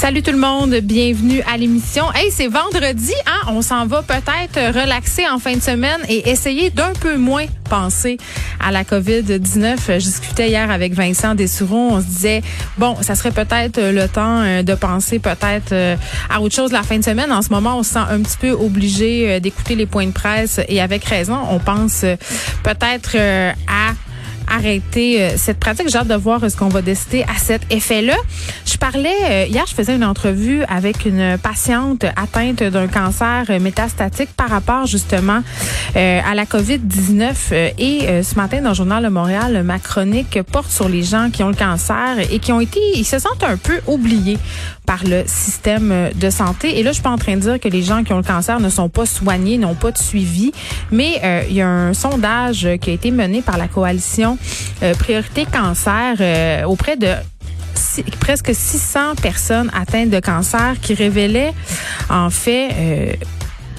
Salut tout le monde, bienvenue à l'émission. Hey, c'est vendredi, hein? On s'en va peut-être relaxer en fin de semaine et essayer d'un peu moins penser à la COVID-19. Je discutais hier avec Vincent Dessouron. On se disait, bon, ça serait peut-être le temps euh, de penser peut-être euh, à autre chose la fin de semaine. En ce moment, on se sent un petit peu obligé euh, d'écouter les points de presse et avec raison, on pense peut-être à arrêter cette pratique. J'ai hâte de voir ce qu'on va décider à cet effet-là. Parlais, euh, hier, je faisais une entrevue avec une patiente atteinte d'un cancer métastatique par rapport justement euh, à la COVID-19. Et ce matin, dans le Journal de Montréal, ma chronique porte sur les gens qui ont le cancer et qui ont été, ils se sentent un peu oubliés par le système de santé. Et là, je suis pas en train de dire que les gens qui ont le cancer ne sont pas soignés, n'ont pas de suivi, mais il y a un sondage qui a été mené par la coalition euh, priorité cancer euh, auprès de presque 600 personnes atteintes de cancer qui révélaient en fait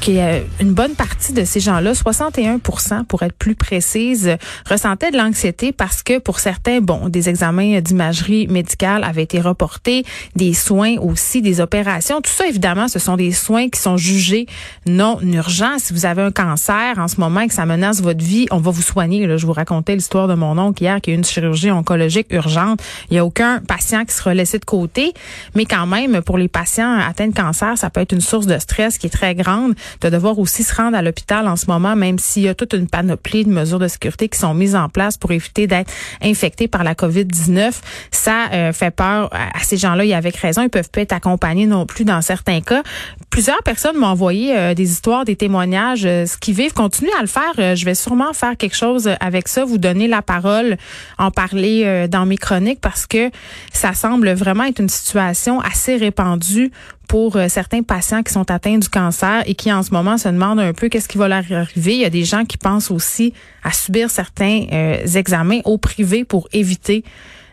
euh, une bonne partie de ces gens-là, 61% pour être plus précise, ressentaient de l'anxiété parce que pour certains, bon, des examens d'imagerie médicale avaient été reportés, des soins aussi, des opérations. Tout ça, évidemment, ce sont des soins qui sont jugés non urgents. Si vous avez un cancer en ce moment et que ça menace votre vie, on va vous soigner. Là, je vous racontais l'histoire de mon oncle hier qui a une chirurgie oncologique urgente. Il n'y a aucun patient qui sera laissé de côté. Mais quand même, pour les patients atteints de cancer, ça peut être une source de stress qui est très grande de devoir aussi se rendre à l'hôpital en ce moment, même s'il y a toute une panoplie de mesures de sécurité qui sont mises en place pour éviter d'être infectés par la COVID-19. Ça euh, fait peur à, ces gens-là. Et avec raison, ils peuvent pas être accompagnés non plus dans certains cas. Plusieurs personnes m'ont envoyé euh, des histoires, des témoignages, euh, ce qu'ils vivent. Continuez à le faire. je vais sûrement faire quelque chose avec ça, vous donner la parole, en parler dans mes chroniques parce que ça semble vraiment être une situation assez répandue pour euh, certains patients qui sont atteints du cancer et qui en ce moment se demandent un peu qu'est-ce qui va leur arriver. Il y a des gens qui pensent aussi à subir certains euh, examens au privé pour éviter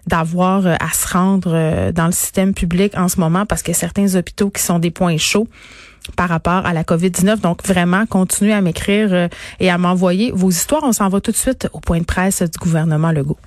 d'avoir euh, à se rendre dans le système public en ce moment parce que certains hôpitaux qui sont des points chauds par rapport à la COVID-19. Donc, vraiment, continuez à m'écrire et à m'envoyer vos histoires. On s'en va tout de suite au point de presse du gouvernement Legault.